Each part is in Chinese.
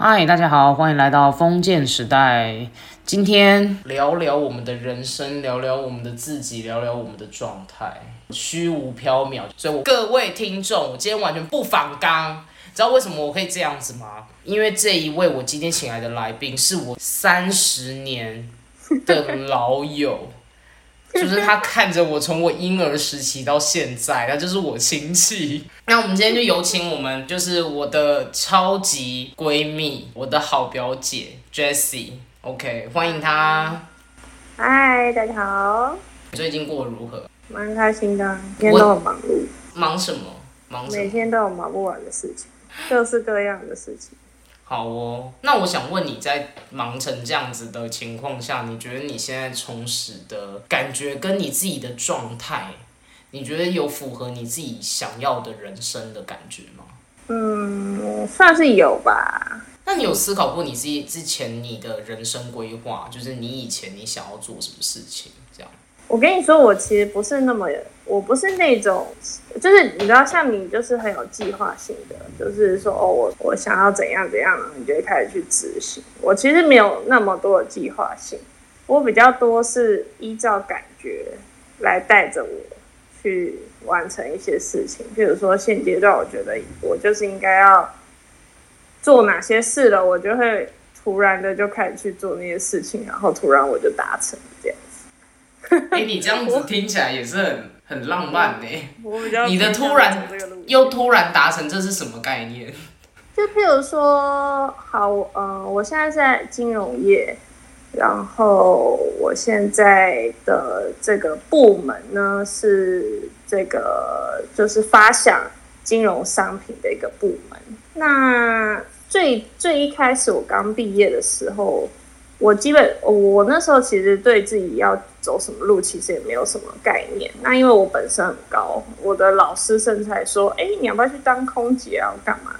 嗨，大家好，欢迎来到封建时代。今天聊聊我们的人生，聊聊我们的自己，聊聊我们的状态，虚无缥缈。所以，我各位听众，我今天完全不反刚。知道为什么我可以这样子吗？因为这一位我今天请来的来宾是我三十年的老友，就是他看着我从我婴儿时期到现在，他就是我亲戚。那我们今天就有请我们就是我的超级闺蜜，我的好表姐 Jessie，OK，欢迎她。嗨，大家好，最近过得如何？蛮开心的，每天都很忙碌。忙什么？忙什么？每天都有忙不完的事情。各式各样的事情。好哦，那我想问你在忙成这样子的情况下，你觉得你现在充实的感觉跟你自己的状态，你觉得有符合你自己想要的人生的感觉吗？嗯，算是有吧。那你有思考过你自己之前你的人生规划，就是你以前你想要做什么事情这样？我跟你说，我其实不是那么。我不是那种，就是你知道，像你就是很有计划性的，就是说哦，我我想要怎样怎样，你就会开始去执行。我其实没有那么多的计划性，我比较多是依照感觉来带着我去完成一些事情。譬如说现阶段，我觉得我就是应该要做哪些事了，我就会突然的就开始去做那些事情，然后突然我就达成这样子。哎，你这样子听起来也是很。很浪漫呢，你的突然又突然达成，这是什么概念？就譬如说，好，呃，我现在在金融业，然后我现在的这个部门呢是这个就是发想金融商品的一个部门。那最最一开始我刚毕业的时候。我基本我那时候其实对自己要走什么路，其实也没有什么概念。那因为我本身很高，我的老师甚至还说：“哎，你要不要去当空姐啊？干嘛？”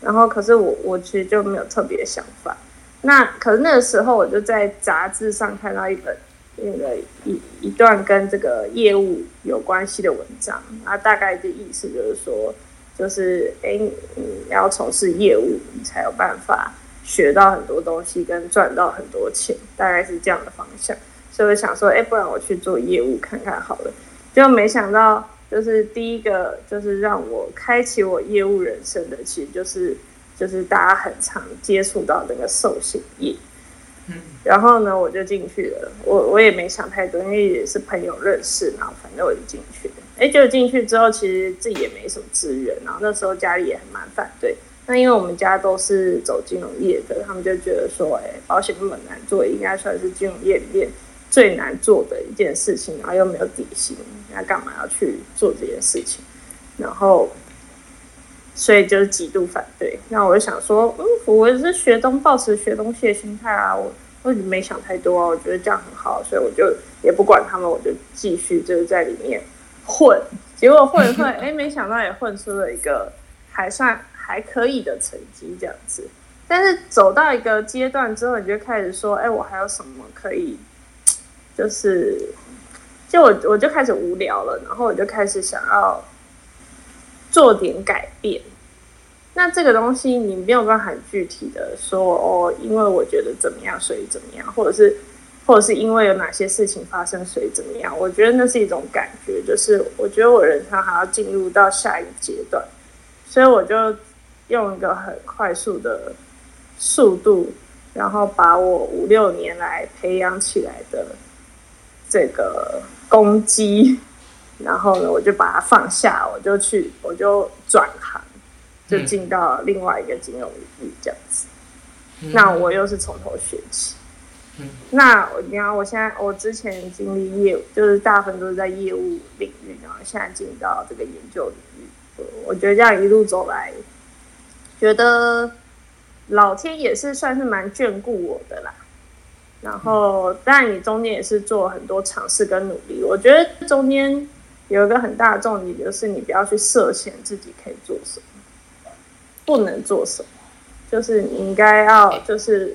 然后可是我我其实就没有特别想法。那可是那个时候我就在杂志上看到一本那个一一段跟这个业务有关系的文章，那大概的意思就是说，就是哎，你要从事业务，你才有办法。学到很多东西，跟赚到很多钱，大概是这样的方向。所以我想说，哎，不然我去做业务看看好了。就没想到，就是第一个，就是让我开启我业务人生的，其实就是就是大家很常接触到那个寿险业。嗯。然后呢，我就进去了。我我也没想太多，因为也是朋友认识，然后反正我就进去了。哎，就进去之后，其实自己也没什么资源，然后那时候家里也很蛮反对。那因为我们家都是走金融业的，他们就觉得说，哎，保险那么难做，应该算是金融业里面最难做的一件事情，然后又没有底薪，那干嘛要去做这件事情？然后，所以就是极度反对。那我就想说，嗯，我是学东，抱持学东西的心态啊，我我没想太多啊，我觉得这样很好，所以我就也不管他们，我就继续就是在里面混。结果混混，哎，没想到也混出了一个还算。还可以的成绩这样子，但是走到一个阶段之后，你就开始说：“哎，我还有什么可以？”就是，就我我就开始无聊了，然后我就开始想要做点改变。那这个东西你没有办法很具体的说哦，因为我觉得怎么样，所以怎么样，或者是或者是因为有哪些事情发生，所以怎么样？我觉得那是一种感觉，就是我觉得我人生还要进入到下一个阶段，所以我就。用一个很快速的速度，然后把我五六年来培养起来的这个攻击，然后呢，我就把它放下，我就去，我就转行，就进到另外一个金融领域这样子。那我又是从头学起。那你看，我现在我之前经历业务，就是大部分都是在业务领域，然后现在进到这个研究领域。我觉得这样一路走来。觉得老天也是算是蛮眷顾我的啦，然后但你中间也是做很多尝试跟努力。我觉得中间有一个很大的重点，就是你不要去设限自己可以做什么，不能做什么，就是你应该要就是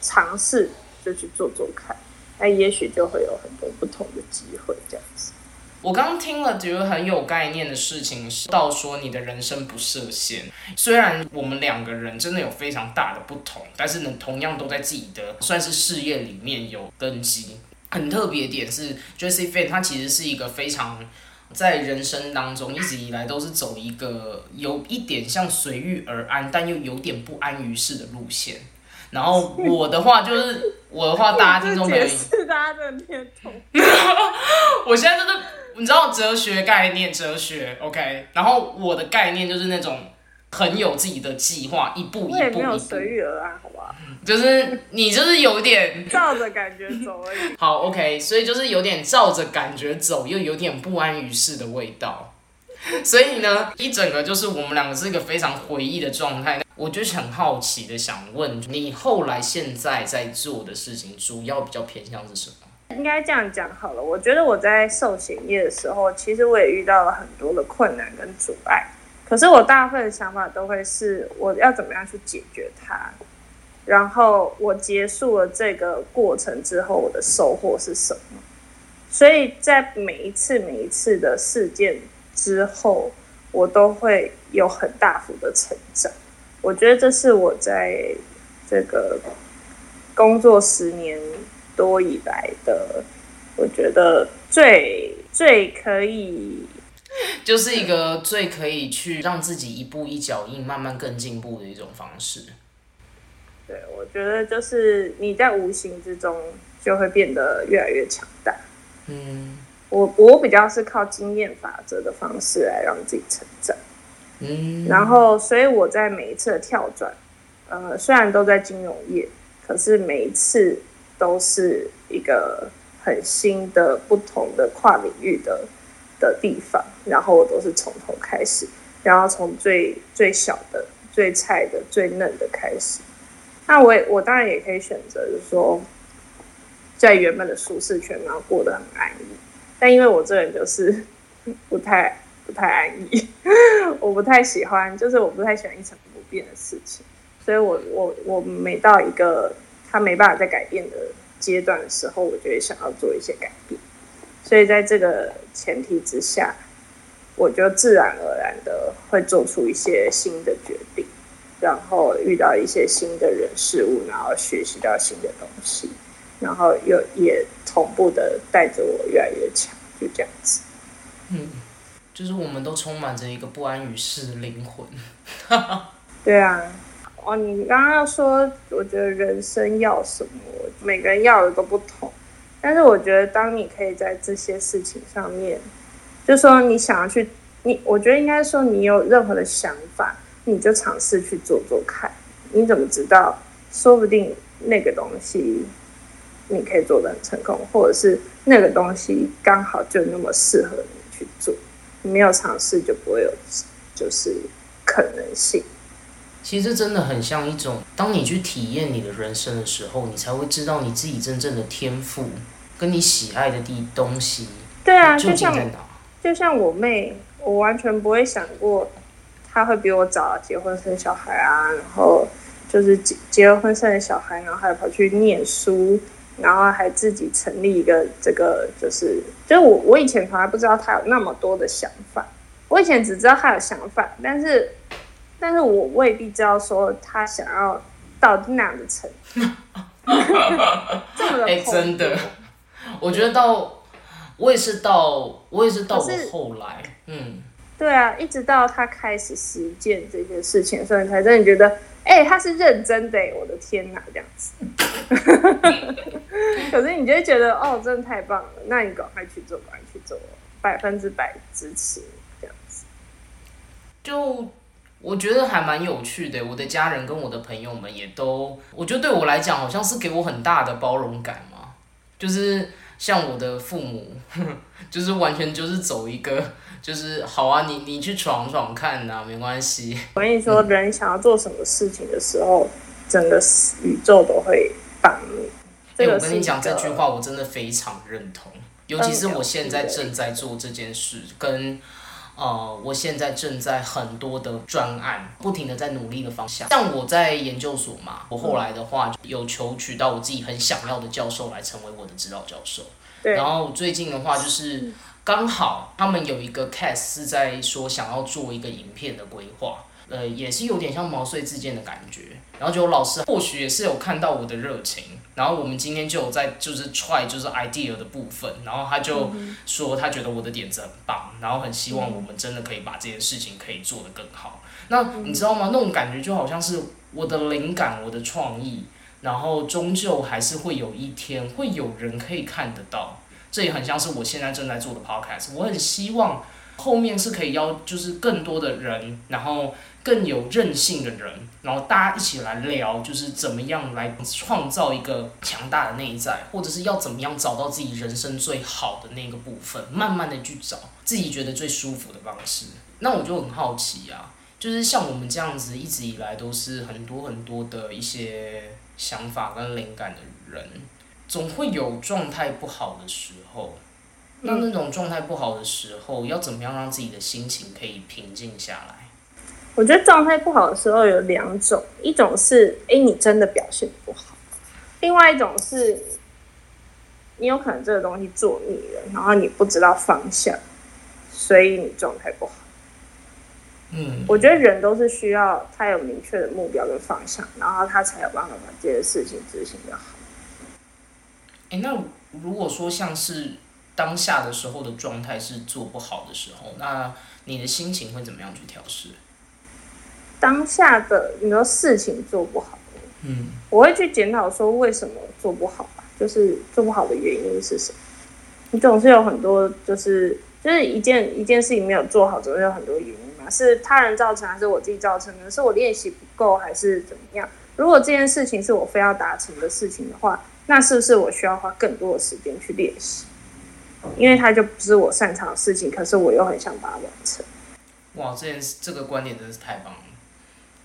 尝试就去做做看，那也许就会有很多不同的机会这样子。我刚听了觉得很有概念的事情是，到说你的人生不设限。虽然我们两个人真的有非常大的不同，但是呢，同样都在自己的算是事业里面有根基。很特别点是，Jessie Fan 他其实是一个非常在人生当中一直以来都是走一个有一点像随遇而安，但又有点不安于世的路线。然后我的话就是我的话，大家听众朋友，大家的听懂。我现在就是你知道哲学概念，哲学 OK。然后我的概念就是那种很有自己的计划，一步一步一步。没有随遇而安，好吧？就是你就是有点照着感觉走而已。好 OK，所以就是有点照着感觉走，又有点不安于世的味道。所以呢，一整个就是我们两个是一个非常回忆的状态。我就是很好奇的想问你，后来现在在做的事情，主要比较偏向是什么？应该这样讲好了。我觉得我在寿险业的时候，其实我也遇到了很多的困难跟阻碍。可是我大部分的想法都会是我要怎么样去解决它。然后我结束了这个过程之后，我的收获是什么？所以在每一次每一次的事件之后，我都会有很大幅的成长。我觉得这是我在这个工作十年多以来的，我觉得最最可以，就是一个最可以去让自己一步一脚印，慢慢更进步的一种方式。对，我觉得就是你在无形之中就会变得越来越强大。嗯，我我比较是靠经验法则的方式来让自己成长。嗯，然后，所以我在每一次的跳转，呃，虽然都在金融业，可是每一次都是一个很新的、不同的跨领域的的地方，然后我都是从头开始，然后从最最小的、最菜的、最嫩的开始。那我也，我当然也可以选择，就是说，在原本的舒适圈，然后过得很安逸。但因为我这人就是 不太。不太安逸，我不太喜欢，就是我不太喜欢一成不变的事情，所以我我我每到一个他没办法再改变的阶段的时候，我就会想要做一些改变。所以在这个前提之下，我就自然而然的会做出一些新的决定，然后遇到一些新的人事物，然后学习到新的东西，然后又也同步的带着我越来越强，就这样子。嗯。就是我们都充满着一个不安于世的灵魂。对啊，哦，你刚刚要说，我觉得人生要什么，每个人要的都不同。但是我觉得，当你可以在这些事情上面，就说你想要去，你我觉得应该说，你有任何的想法，你就尝试去做做看。你怎么知道？说不定那个东西你可以做的很成功，或者是那个东西刚好就那么适合你去做。你没有尝试就不会有，就是可能性。其实真的很像一种，当你去体验你的人生的时候，你才会知道你自己真正的天赋，跟你喜爱的地东西。对啊，就像就像我妹，我完全不会想过她会比我早结婚生小孩啊，然后就是结结了婚生了小孩，然后还跑去念书。然后还自己成立一个这个，就是就是我我以前从来不知道她有那么多的想法，我以前只知道她有想法，但是但是我未必知道说他想要到那样的程度。这么真的，我觉得到我也是到我也是到我后来，嗯，对啊，一直到他开始实践这些事情，所以才真的觉得。哎，他是认真的，我的天哪，这样子。可是你就会觉得，哦，真的太棒了，那你赶快去做，赶快去做，百分之百支持这样子。就我觉得还蛮有趣的，我的家人跟我的朋友们也都，我觉得对我来讲，好像是给我很大的包容感嘛。就是像我的父母，就是完全就是走一个。就是好啊，你你去闯闯看呐，没关系。我跟你说，人想要做什么事情的时候，整个宇宙都会帮你。哎，我跟你讲这句话，我真的非常认同。尤其是我现在正在做这件事，跟呃，我现在正在很多的专案，不停的在努力的方向。像我在研究所嘛，我后来的话有求取到我自己很想要的教授来成为我的指导教授。对。然后最近的话就是。刚好他们有一个 case 是在说想要做一个影片的规划，呃，也是有点像毛遂自荐的感觉。然后就老师或许也是有看到我的热情，然后我们今天就有在就是 try 就是 idea 的部分，然后他就说他觉得我的点子很棒，然后很希望我们真的可以把这件事情可以做得更好。那你知道吗？那种感觉就好像是我的灵感，我的创意。然后终究还是会有一天会有人可以看得到，这也很像是我现在正在做的 podcast。我很希望后面是可以邀就是更多的人，然后更有韧性的人，然后大家一起来聊，就是怎么样来创造一个强大的内在，或者是要怎么样找到自己人生最好的那个部分，慢慢的去找自己觉得最舒服的方式。那我就很好奇啊，就是像我们这样子一直以来都是很多很多的一些。想法跟灵感的人，总会有状态不好的时候。那那种状态不好的时候，要怎么样让自己的心情可以平静下来？我觉得状态不好的时候有两种，一种是哎，你真的表现不好；，另外一种是，你有可能这个东西做腻了，然后你不知道方向，所以你状态不好。嗯，我觉得人都是需要他有明确的目标跟方向，然后他才有办法把这些事情执行的好。哎，那如果说像是当下的时候的状态是做不好的时候，那你的心情会怎么样去调试？当下的你说事情做不好，嗯，我会去检讨说为什么做不好吧，就是做不好的原因是什么？你总是有很多，就是就是一件一件事情没有做好，总是有很多原因嘛。是他人造成还是我自己造成的？是我练习不够还是怎么样？如果这件事情是我非要达成的事情的话，那是不是我需要花更多的时间去练习？因为它就不是我擅长的事情，可是我又很想把它完成。哇，这件事这个观点真是太棒了！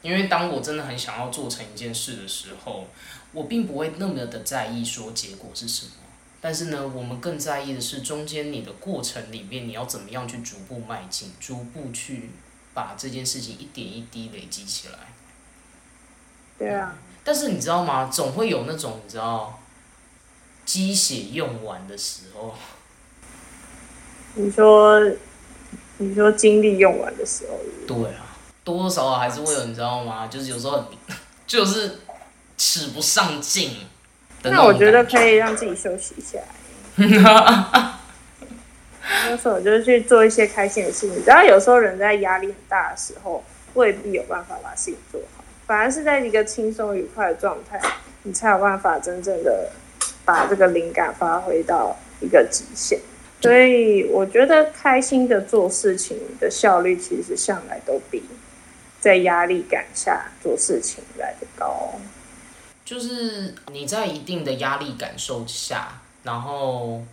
因为当我真的很想要做成一件事的时候，我并不会那么的在意说结果是什么。但是呢，我们更在意的是中间你的过程里面，你要怎么样去逐步迈进，逐步去。把这件事情一点一滴累积起来。对啊。但是你知道吗？总会有那种你知道，鸡血用完的时候。你说，你说精力用完的时候。对啊，多多少少还是会有，你知道吗？就是有时候就是使不上劲。那我觉得可以让自己休息一下。有时候就是去做一些开心的事情。只要有时候人在压力很大的时候，未必有办法把事情做好。反而是在一个轻松愉快的状态，你才有办法真正的把这个灵感发挥到一个极限。所以我觉得开心的做事情的效率，其实向来都比在压力感下做事情来的高。就是你在一定的压力感受下，然后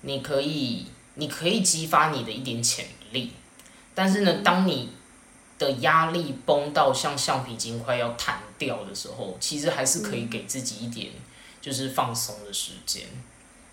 你可以。你可以激发你的一点潜力，但是呢，当你的压力崩到像橡皮筋快要弹掉的时候，其实还是可以给自己一点就是放松的时间。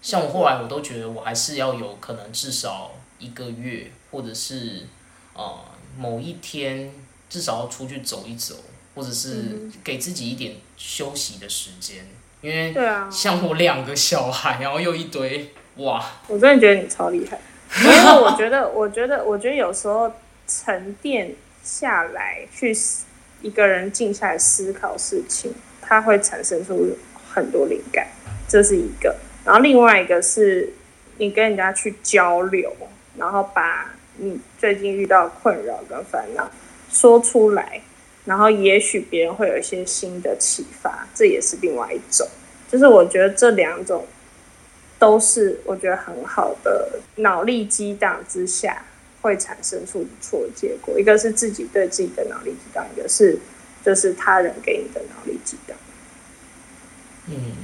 像我后来我都觉得我还是要有可能至少一个月，或者是呃某一天至少要出去走一走，或者是给自己一点休息的时间。因为像我两个小孩，然后又一堆。哇！我真的觉得你超厉害，因为我觉得，我觉得，我觉得有时候沉淀下来，去一个人静下来思考事情，它会产生出很多灵感，这是一个。然后另外一个是，你跟人家去交流，然后把你最近遇到困扰跟烦恼说出来，然后也许别人会有一些新的启发，这也是另外一种。就是我觉得这两种。都是我觉得很好的脑力激荡之下会产生出不错的结果。一个是自己对自己的脑力激荡，一个是就是他人给你的脑力激荡。嗯，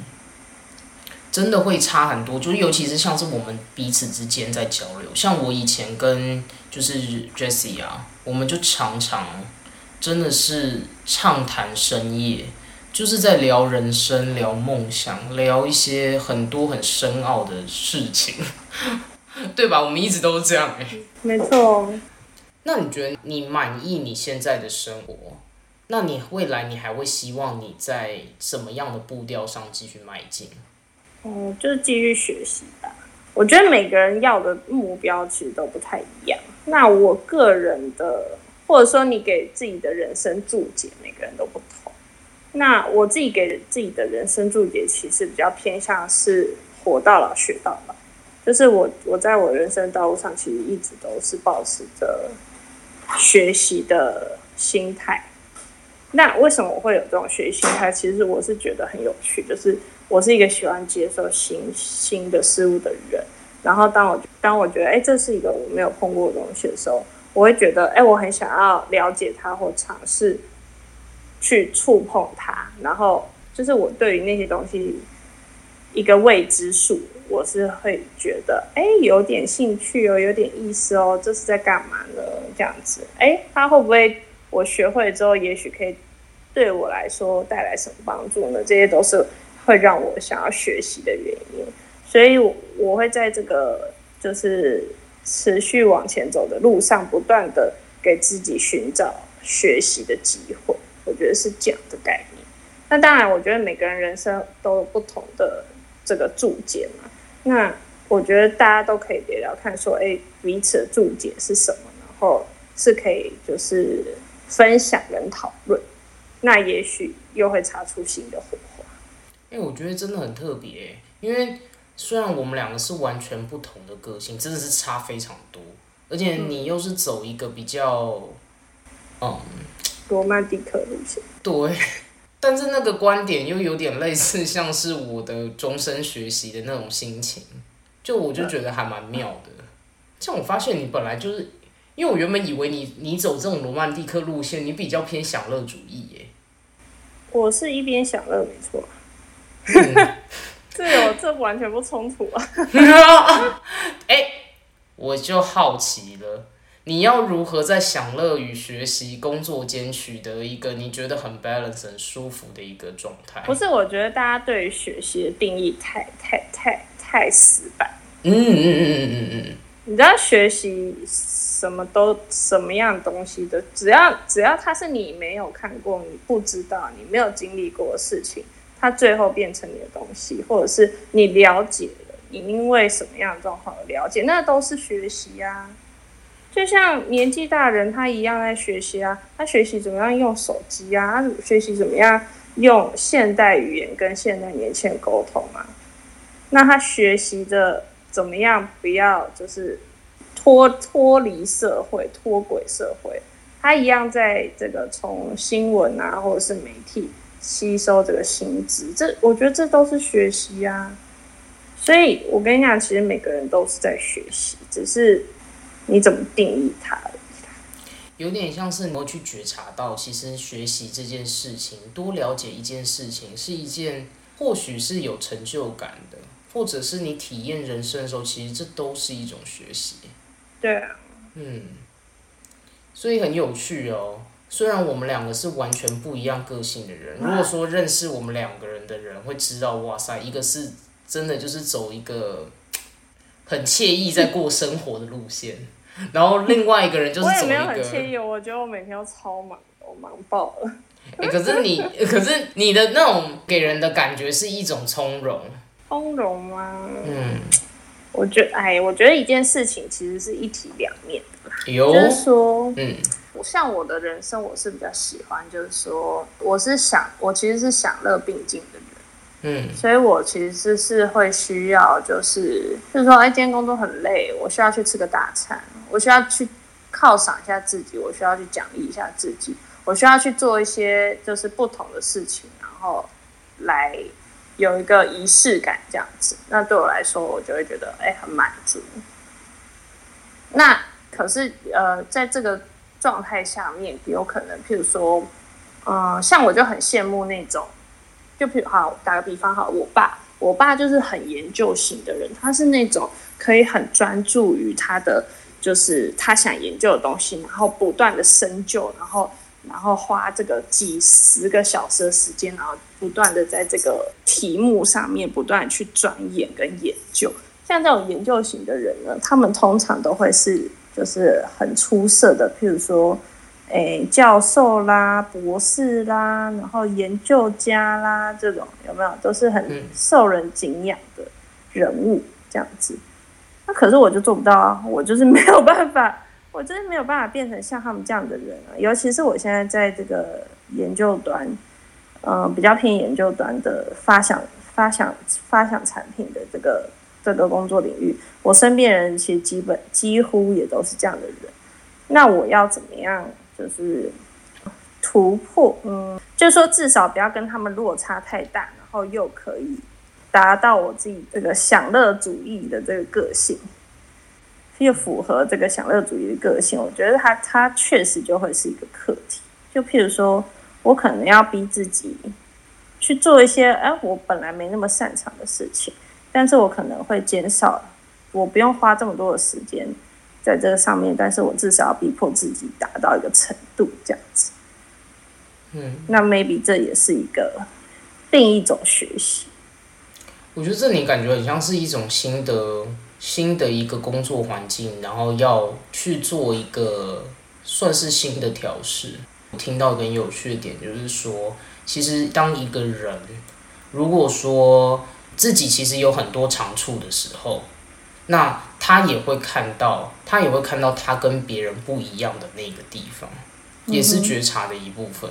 真的会差很多，就是尤其是像是我们彼此之间在交流。像我以前跟就是 Jessie 啊，我们就常常真的是畅谈深夜。就是在聊人生、聊梦想、聊一些很多很深奥的事情，对吧？我们一直都是这样哎。没错。那你觉得你满意你现在的生活？那你未来你还会希望你在什么样的步调上继续迈进？哦，就是继续学习吧。我觉得每个人要的目标其实都不太一样。那我个人的，或者说你给自己的人生注解，每个人都不同。那我自己给自己的人生注解，其实比较偏向是活到老学到老。就是我我在我人生道路上，其实一直都是保持着学习的心态。那为什么我会有这种学习心态？其实我是觉得很有趣，就是我是一个喜欢接受新新的事物的人。然后当我当我觉得哎，这是一个我没有碰过的东西的时候，我会觉得哎，我很想要了解它或尝试去触碰它。然后就是我对于那些东西一个未知数，我是会觉得哎，有点兴趣哦，有点意思哦，这是在干嘛呢？这样子，哎，它会不会我学会之后，也许可以。对我来说带来什么帮助呢？这些都是会让我想要学习的原因，所以我我会在这个就是持续往前走的路上，不断的给自己寻找学习的机会。我觉得是这样的概念。那当然，我觉得每个人人生都有不同的这个注解嘛。那我觉得大家都可以聊聊看，说哎，彼此的注解是什么，然后是可以就是分享跟讨论。那也许又会擦出新的火花。哎，我觉得真的很特别，因为虽然我们两个是完全不同的个性，真的是差非常多，而且你又是走一个比较，嗯，罗曼蒂克路线。对，但是那个观点又有点类似，像是我的终身学习的那种心情，就我就觉得还蛮妙的。像我发现你本来就是，因为我原本以为你你走这种罗曼蒂克路线，你比较偏享乐主义耶。我是一边享乐，没错。这有这完全不冲突啊！哎，我就好奇了，你要如何在享乐与学习、工作间取得一个你觉得很 balance、很舒服的一个状态？不是，我觉得大家对于学习的定义太太太太死板。嗯嗯嗯嗯嗯嗯。你知道学习什么都什么样东西的，只要只要它是你没有看过、你不知道、你没有经历过的事情，它最后变成你的东西，或者是你了解了，你因为什么样的状况而了解，那都是学习啊。就像年纪大人他一样在学习啊，他学习怎么样用手机啊，他学习怎么样用现代语言跟现代年轻人沟通啊，那他学习的。怎么样？不要就是脱脱离社会、脱轨社会，他一样在这个从新闻啊，或者是媒体吸收这个薪资。这我觉得这都是学习啊。所以我跟你讲，其实每个人都是在学习，只是你怎么定义它有点像是你去觉察到，其实学习这件事情，多了解一件事情，是一件或许是有成就感的。或者是你体验人生的时候，其实这都是一种学习。对啊。嗯。所以很有趣哦。虽然我们两个是完全不一样个性的人，如果说认识我们两个人的人会知道，哇塞，一个是真的就是走一个很惬意在过生活的路线，然后另外一个人就是走一个。我也没有很惬意，我觉得我每天都超忙，我忙爆了。可是你，可是你的那种给人的感觉是一种从容。从容吗？嗯，我觉得，哎，我觉得一件事情其实是一体两面的，就是说，嗯，像我的人生，我是比较喜欢，就是说，我是想，我其实是享乐并进的人，嗯，所以我其实是是会需要，就是就是说，哎，今天工作很累，我需要去吃个大餐，我需要去犒赏一下自己，我需要去奖励一下自己，我需要去做一些就是不同的事情，然后来。有一个仪式感，这样子，那对我来说，我就会觉得哎，很满足。那可是呃，在这个状态下面，有可能，譬如说，嗯，像我就很羡慕那种，就譬如好打个比方，好，我爸，我爸就是很研究型的人，他是那种可以很专注于他的，就是他想研究的东西，然后不断的深究，然后。然后花这个几十个小时的时间，然后不断的在这个题目上面不断去钻研跟研究。像这种研究型的人呢，他们通常都会是就是很出色的，譬如说，诶，教授啦、博士啦，然后研究家啦，这种有没有都是很受人敬仰的人物这样子。那可是我就做不到啊，我就是没有办法，我真的没有办法变成像他们这样的人啊。尤其是我现在在这个研究端，呃，比较偏研究端的发想、发想、发想产品的这个这个工作领域，我身边人其实基本几乎也都是这样的人。那我要怎么样，就是突破？嗯，就说至少不要跟他们落差太大，然后又可以达到我自己这个享乐主义的这个个性，又符合这个享乐主义的个性。我觉得他他确实就会是一个课题。就譬如说，我可能要逼自己去做一些哎，我本来没那么擅长的事情，但是我可能会减少，我不用花这么多的时间。在这个上面，但是我至少要逼迫自己达到一个程度，这样子。嗯，那 maybe 这也是一个另一种学习。我觉得这里感觉很像是一种新的新的一个工作环境，然后要去做一个算是新的调试。我听到一个很有趣的点，就是说，其实当一个人如果说自己其实有很多长处的时候，那他也会看到，他也会看到他跟别人不一样的那个地方，也是觉察的一部分。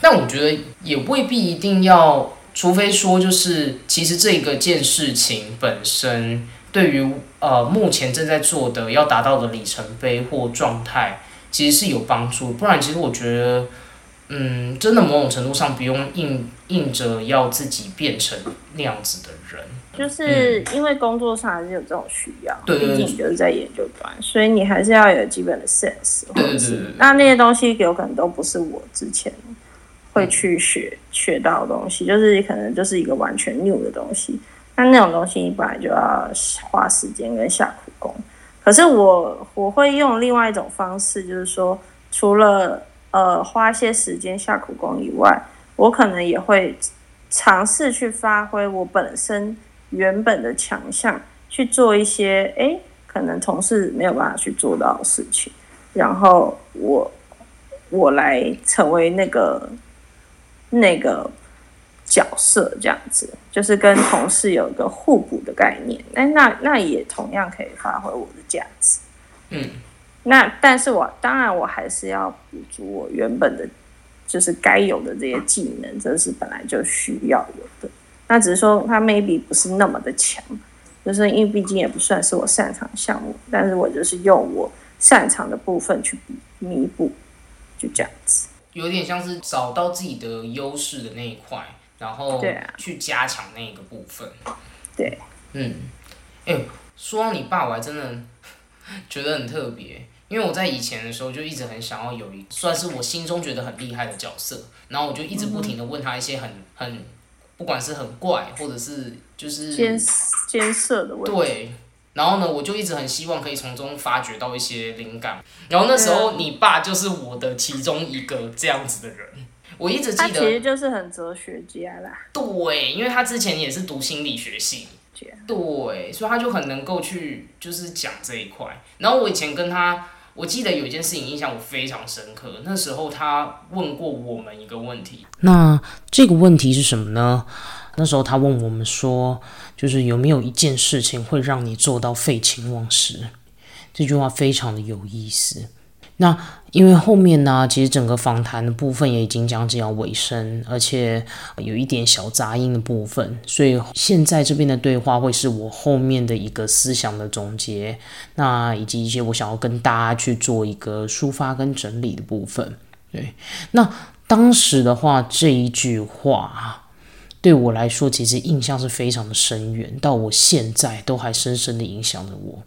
但我觉得也未必一定要，除非说就是其实这个件事情本身对于呃目前正在做的要达到的里程碑或状态，其实是有帮助。不然，其实我觉得。嗯，真的某种程度上不用硬硬着要自己变成那样子的人，就是因为工作上还是有这种需要，对毕竟你就是在研究端，所以你还是要有基本的 sense，对对对。那那些东西有可能都不是我之前会去学学到的东西，就是可能就是一个完全 new 的东西。那那种东西你本来就要花时间跟下苦功，可是我我会用另外一种方式，就是说除了。呃，花些时间下苦功以外，我可能也会尝试去发挥我本身原本的强项，去做一些哎，可能同事没有办法去做到的事情，然后我我来成为那个那个角色，这样子就是跟同事有一个互补的概念，哎，那那也同样可以发挥我的价值，嗯。那但是我当然我还是要补足我原本的，就是该有的这些技能，这是本来就需要有的。那只是说他 maybe 不是那么的强，就是因为毕竟也不算是我擅长项目，但是我就是用我擅长的部分去弥补，就这样子。有点像是找到自己的优势的那一块，然后去加强那个部分。对，嗯，哎，说到你爸，我还真的 觉得很特别。因为我在以前的时候就一直很想要有一算是我心中觉得很厉害的角色，然后我就一直不停的问他一些很很，不管是很怪或者是就是艰艰涩的问题。对，然后呢，我就一直很希望可以从中发掘到一些灵感。然后那时候你爸就是我的其中一个这样子的人，我一直记得，其实就是很哲学家啦。对，因为他之前也是读心理学系。对，所以他就很能够去就是讲这一块。然后我以前跟他。我记得有一件事情印象我非常深刻，那时候他问过我们一个问题。那这个问题是什么呢？那时候他问我们说，就是有没有一件事情会让你做到废寝忘食？这句话非常的有意思。那因为后面呢，其实整个访谈的部分也已经将近要尾声，而且有一点小杂音的部分，所以现在这边的对话会是我后面的一个思想的总结，那以及一些我想要跟大家去做一个抒发跟整理的部分。对，那当时的话这一句话对我来说其实印象是非常的深远，到我现在都还深深的影响着我。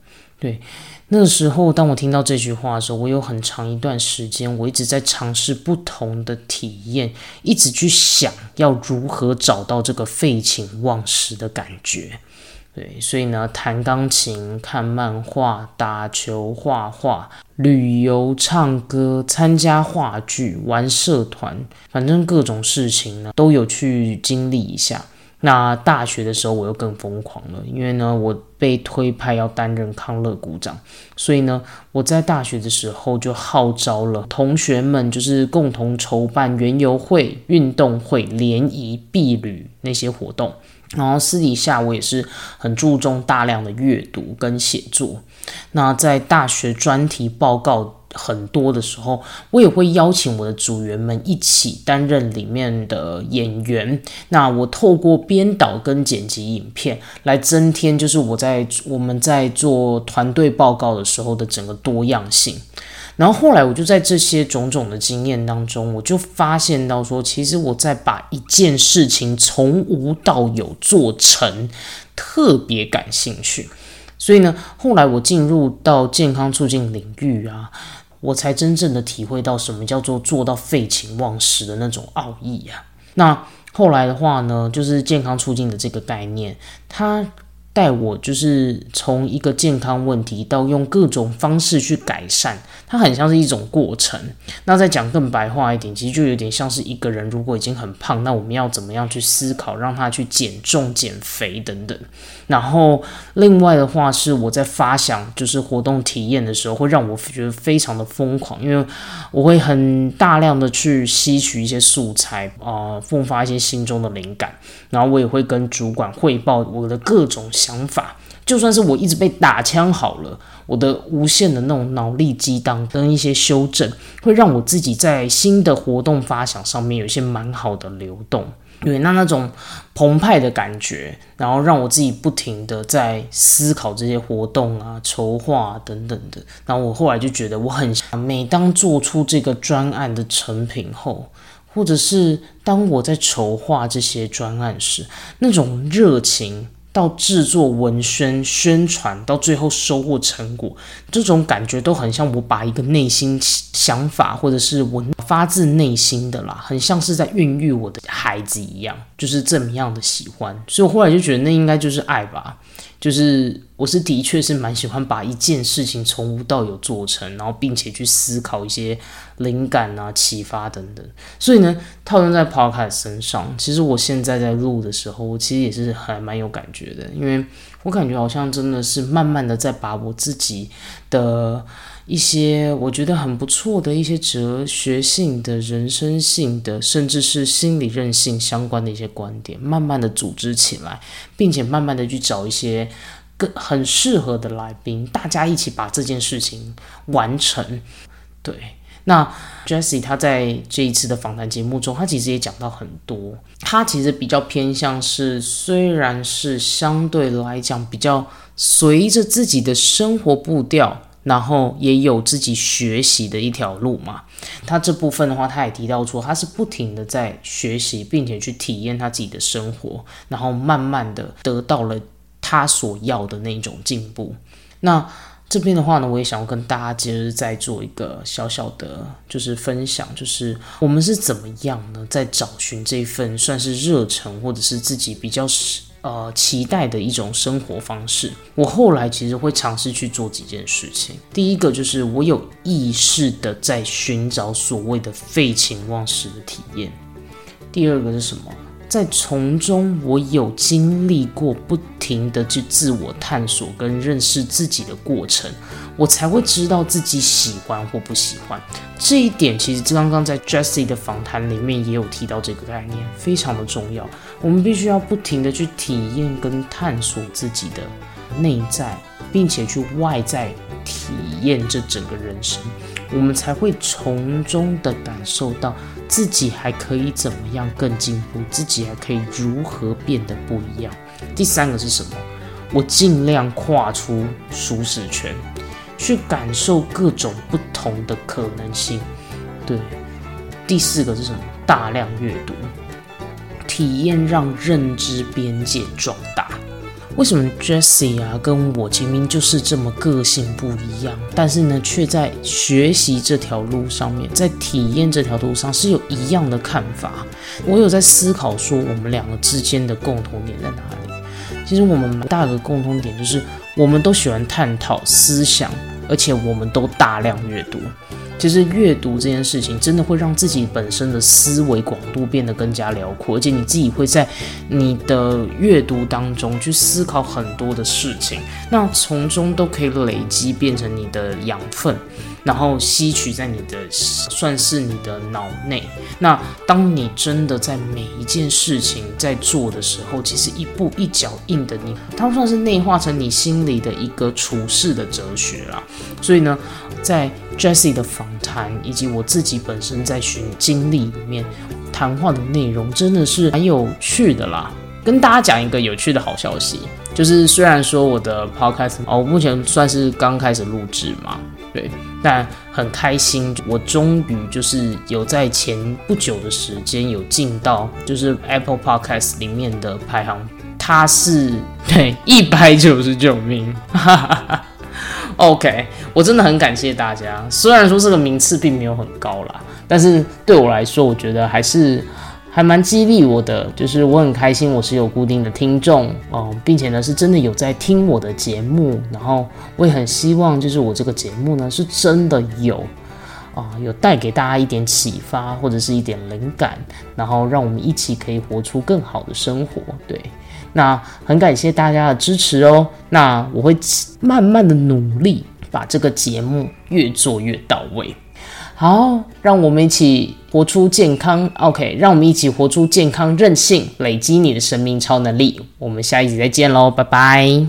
对。那时候，当我听到这句话的时候，我有很长一段时间，我一直在尝试不同的体验，一直去想要如何找到这个废寝忘食的感觉。对，所以呢，弹钢琴、看漫画、打球、画画、旅游、唱歌、参加话剧、玩社团，反正各种事情呢，都有去经历一下。那大学的时候，我又更疯狂了，因为呢，我被推派要担任康乐股长，所以呢，我在大学的时候就号召了同学们，就是共同筹办园游会、运动会、联谊、避旅那些活动。然后私底下我也是很注重大量的阅读跟写作。那在大学专题报告很多的时候，我也会邀请我的组员们一起担任里面的演员。那我透过编导跟剪辑影片来增添，就是我在我们在做团队报告的时候的整个多样性。然后后来我就在这些种种的经验当中，我就发现到说，其实我在把一件事情从无到有做成，特别感兴趣。所以呢，后来我进入到健康促进领域啊，我才真正的体会到什么叫做做到废寝忘食的那种奥义啊。那后来的话呢，就是健康促进的这个概念，它。带我就是从一个健康问题到用各种方式去改善，它很像是一种过程。那再讲更白话一点，其实就有点像是一个人如果已经很胖，那我们要怎么样去思考让他去减重、减肥等等。然后另外的话是我在发想就是活动体验的时候，会让我觉得非常的疯狂，因为我会很大量的去吸取一些素材啊，迸发一些心中的灵感。然后我也会跟主管汇报我的各种想法，就算是我一直被打枪好了，我的无限的那种脑力激荡跟一些修正，会让我自己在新的活动发想上面有一些蛮好的流动。对，那那种澎湃的感觉，然后让我自己不停的在思考这些活动啊、筹划等等的。然后我后来就觉得，我很每当做出这个专案的成品后。或者是当我在筹划这些专案时，那种热情到制作文宣宣传，到最后收获成果，这种感觉都很像我把一个内心想法或者是文发自内心的啦，很像是在孕育我的孩子一样，就是这么样的喜欢。所以我后来就觉得那应该就是爱吧。就是我是的确是蛮喜欢把一件事情从无到有做成，然后并且去思考一些灵感啊、启发等等。所以呢，套用在 Podcast 身上，其实我现在在录的时候，我其实也是还蛮有感觉的，因为我感觉好像真的是慢慢的在把我自己的。一些我觉得很不错的一些哲学性的人生性的，甚至是心理韧性相关的一些观点，慢慢的组织起来，并且慢慢的去找一些更很适合的来宾，大家一起把这件事情完成。对，那 Jesse 他在这一次的访谈节目中，他其实也讲到很多，他其实比较偏向是，虽然是相对来讲比较随着自己的生活步调。然后也有自己学习的一条路嘛。他这部分的话，他也提到说，他是不停的在学习，并且去体验他自己的生活，然后慢慢的得到了他所要的那种进步。那这边的话呢，我也想要跟大家接着再做一个小小的，就是分享，就是我们是怎么样呢，在找寻这份算是热忱，或者是自己比较。呃，期待的一种生活方式。我后来其实会尝试去做几件事情。第一个就是我有意识的在寻找所谓的废寝忘食的体验。第二个是什么？在从中我有经历过不停的去自我探索跟认识自己的过程。我才会知道自己喜欢或不喜欢这一点。其实刚刚在 Jesse 的访谈里面也有提到这个概念，非常的重要。我们必须要不停的去体验跟探索自己的内在，并且去外在体验这整个人生，我们才会从中的感受到自己还可以怎么样更进步，自己还可以如何变得不一样。第三个是什么？我尽量跨出舒适圈。去感受各种不同的可能性，对。第四个是什么？大量阅读，体验让认知边界壮大。为什么 Jessie 啊跟我明明就是这么个性不一样，但是呢，却在学习这条路上面，在体验这条路上是有一样的看法？我有在思考说，我们两个之间的共同点在哪里？其实我们大的共同点就是。我们都喜欢探讨思想，而且我们都大量阅读。其实阅读这件事情，真的会让自己本身的思维广度变得更加辽阔，而且你自己会在你的阅读当中去思考很多的事情。那从中都可以累积变成你的养分。然后吸取在你的算是你的脑内。那当你真的在每一件事情在做的时候，其实一步一脚印的你，它算是内化成你心里的一个处事的哲学啦。所以呢，在 Jesse 的访谈以及我自己本身在寻经历里面，谈话的内容真的是蛮有趣的啦。跟大家讲一个有趣的好消息，就是虽然说我的 Podcast 哦，目前算是刚开始录制嘛。对，但很开心，我终于就是有在前不久的时间有进到就是 Apple Podcast 里面的排行，它是 对一百九十九名，OK，我真的很感谢大家，虽然说这个名次并没有很高啦，但是对我来说，我觉得还是。还蛮激励我的，就是我很开心，我是有固定的听众哦，并且呢是真的有在听我的节目，然后我也很希望，就是我这个节目呢是真的有啊，有带给大家一点启发或者是一点灵感，然后让我们一起可以活出更好的生活。对，那很感谢大家的支持哦，那我会慢慢的努力把这个节目越做越到位。好，让我们一起活出健康。OK，让我们一起活出健康任性，累积你的生命超能力。我们下一集再见喽，拜拜。